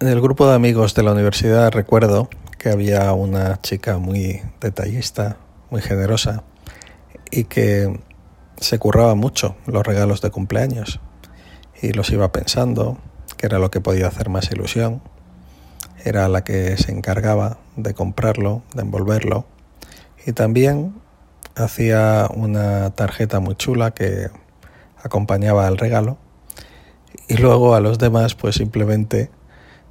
En el grupo de amigos de la universidad recuerdo que había una chica muy detallista, muy generosa y que se curraba mucho los regalos de cumpleaños y los iba pensando, que era lo que podía hacer más ilusión. Era la que se encargaba de comprarlo, de envolverlo y también hacía una tarjeta muy chula que acompañaba al regalo y luego a los demás pues simplemente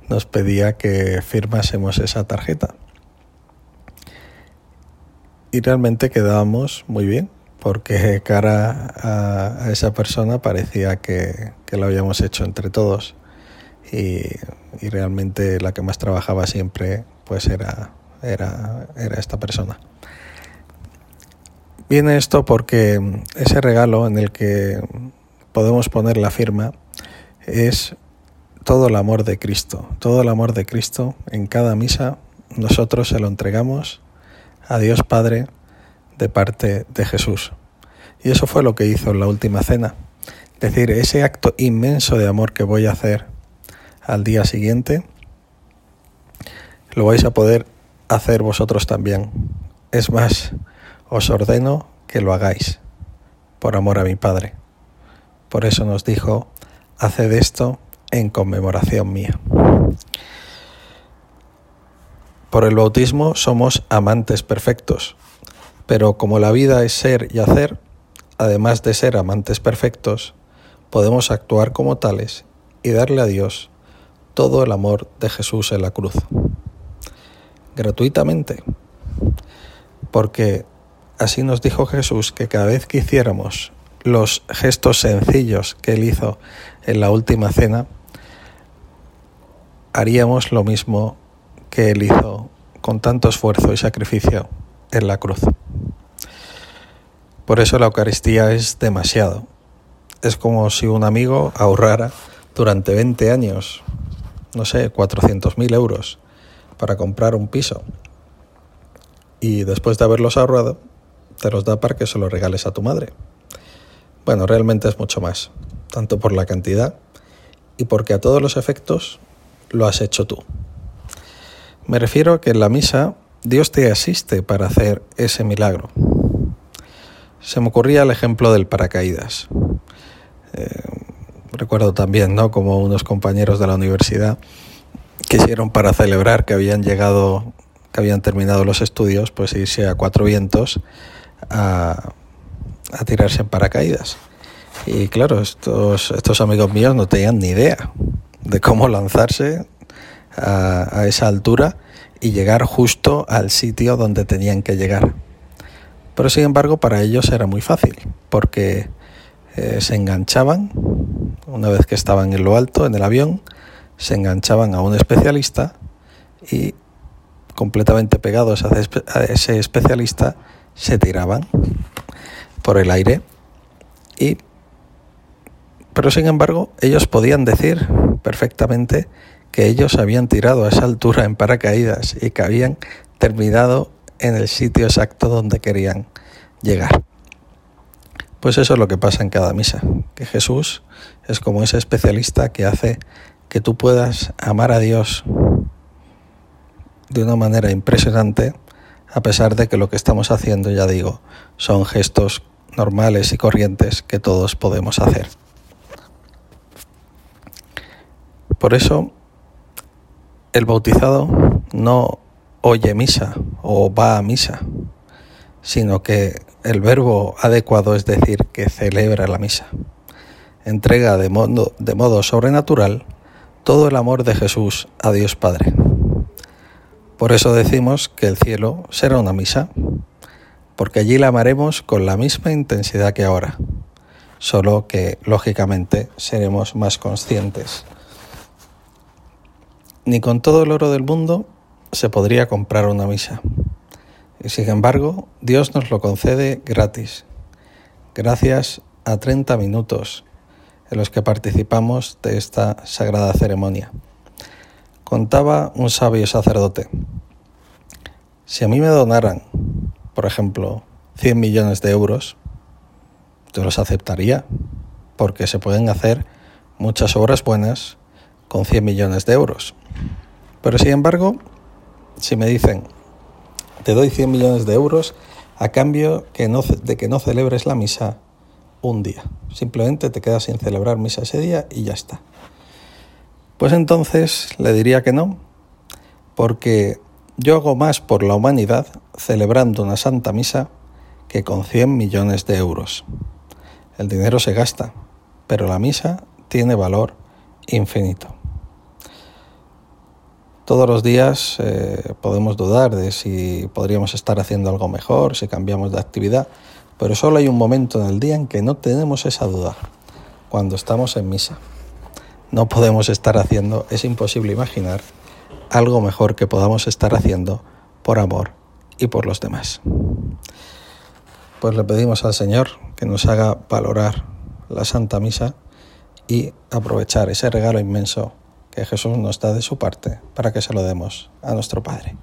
nos pedía que firmásemos esa tarjeta. Y realmente quedábamos muy bien, porque cara a, esa persona parecía que, lo habíamos hecho entre todos. Y, y, realmente la que más trabajaba siempre pues era, era, era esta persona. Viene esto porque ese regalo en el que podemos poner la firma es todo el amor de Cristo, todo el amor de Cristo en cada misa nosotros se lo entregamos a Dios Padre de parte de Jesús. Y eso fue lo que hizo en la última cena. Es decir, ese acto inmenso de amor que voy a hacer al día siguiente, lo vais a poder hacer vosotros también. Es más, os ordeno que lo hagáis por amor a mi Padre. Por eso nos dijo, haced esto en conmemoración mía. Por el bautismo somos amantes perfectos, pero como la vida es ser y hacer, además de ser amantes perfectos, podemos actuar como tales y darle a Dios todo el amor de Jesús en la cruz. Gratuitamente, porque así nos dijo Jesús que cada vez que hiciéramos los gestos sencillos que él hizo en la última cena, haríamos lo mismo que Él hizo con tanto esfuerzo y sacrificio en la cruz. Por eso la Eucaristía es demasiado. Es como si un amigo ahorrara durante 20 años, no sé, 400.000 euros para comprar un piso. Y después de haberlos ahorrado, te los da para que se los regales a tu madre. Bueno, realmente es mucho más, tanto por la cantidad y porque a todos los efectos lo has hecho tú. Me refiero a que en la misa Dios te asiste para hacer ese milagro. Se me ocurría el ejemplo del paracaídas. Eh, recuerdo también, ¿no? Como unos compañeros de la universidad quisieron para celebrar que habían llegado, que habían terminado los estudios, pues irse a cuatro vientos a, a tirarse en paracaídas. Y claro, estos, estos amigos míos no tenían ni idea de cómo lanzarse a, esa altura y llegar justo al sitio donde tenían que llegar. Pero sin embargo para ellos era muy fácil porque eh, se enganchaban, una vez que estaban en lo alto, en el avión, se enganchaban a un especialista y completamente pegados a ese especialista se tiraban por el aire y pero sin embargo, ellos podían decir perfectamente que ellos habían tirado a esa altura en paracaídas y que habían terminado en el sitio exacto donde querían llegar. Pues eso es lo que pasa en cada misa, que Jesús es como ese especialista que hace que tú puedas amar a Dios de una manera impresionante, a pesar de que lo que estamos haciendo, ya digo, son gestos normales y corrientes que todos podemos hacer. Por eso el bautizado no oye misa o va a misa, sino que el verbo adecuado es decir que celebra la misa. Entrega de modo, sobrenatural todo el amor de Jesús a Dios Padre. Por eso decimos que el cielo será una misa, porque allí la amaremos con la misma intensidad que ahora, solo que lógicamente seremos más conscientes ni con todo el oro del mundo se podría comprar una misa. Y sin embargo, Dios nos lo concede gratis, gracias a 30 minutos en los que participamos de esta sagrada ceremonia. Contaba un sabio sacerdote, si a mí me donaran, por ejemplo, 100 millones de euros, yo los aceptaría, porque se pueden hacer muchas obras buenas con 100 millones de euros. Pero sin embargo, si me dicen, te doy 100 millones de euros a cambio que no, de que no celebres la misa un día. Simplemente te quedas sin celebrar misa ese día y ya está. Pues entonces le diría que no, porque yo hago más por la humanidad celebrando una santa misa que con 100 millones de euros. El dinero se gasta, pero la misa tiene valor infinito. Todos los días eh, podemos dudar de si podríamos estar haciendo algo mejor, si cambiamos de actividad, pero solo hay un momento en el día en que no tenemos esa duda, cuando estamos en misa. No podemos estar haciendo, es imposible imaginar algo mejor que podamos estar haciendo por amor y por los demás. Pues le pedimos al Señor que nos haga valorar la Santa Misa y aprovechar ese regalo inmenso que Jesús nos da de su parte para que se lo demos a nuestro Padre.